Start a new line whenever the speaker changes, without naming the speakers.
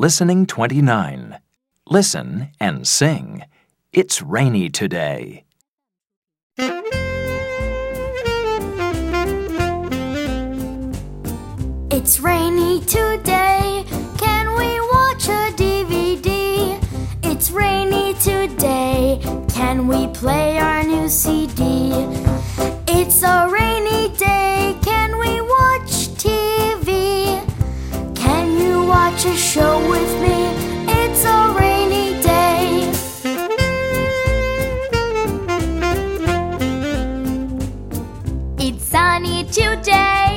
Listening 29. Listen and sing. It's rainy today.
It's rainy today. Can we watch a DVD? It's rainy today. Can we play our new CD? It's a sunny today.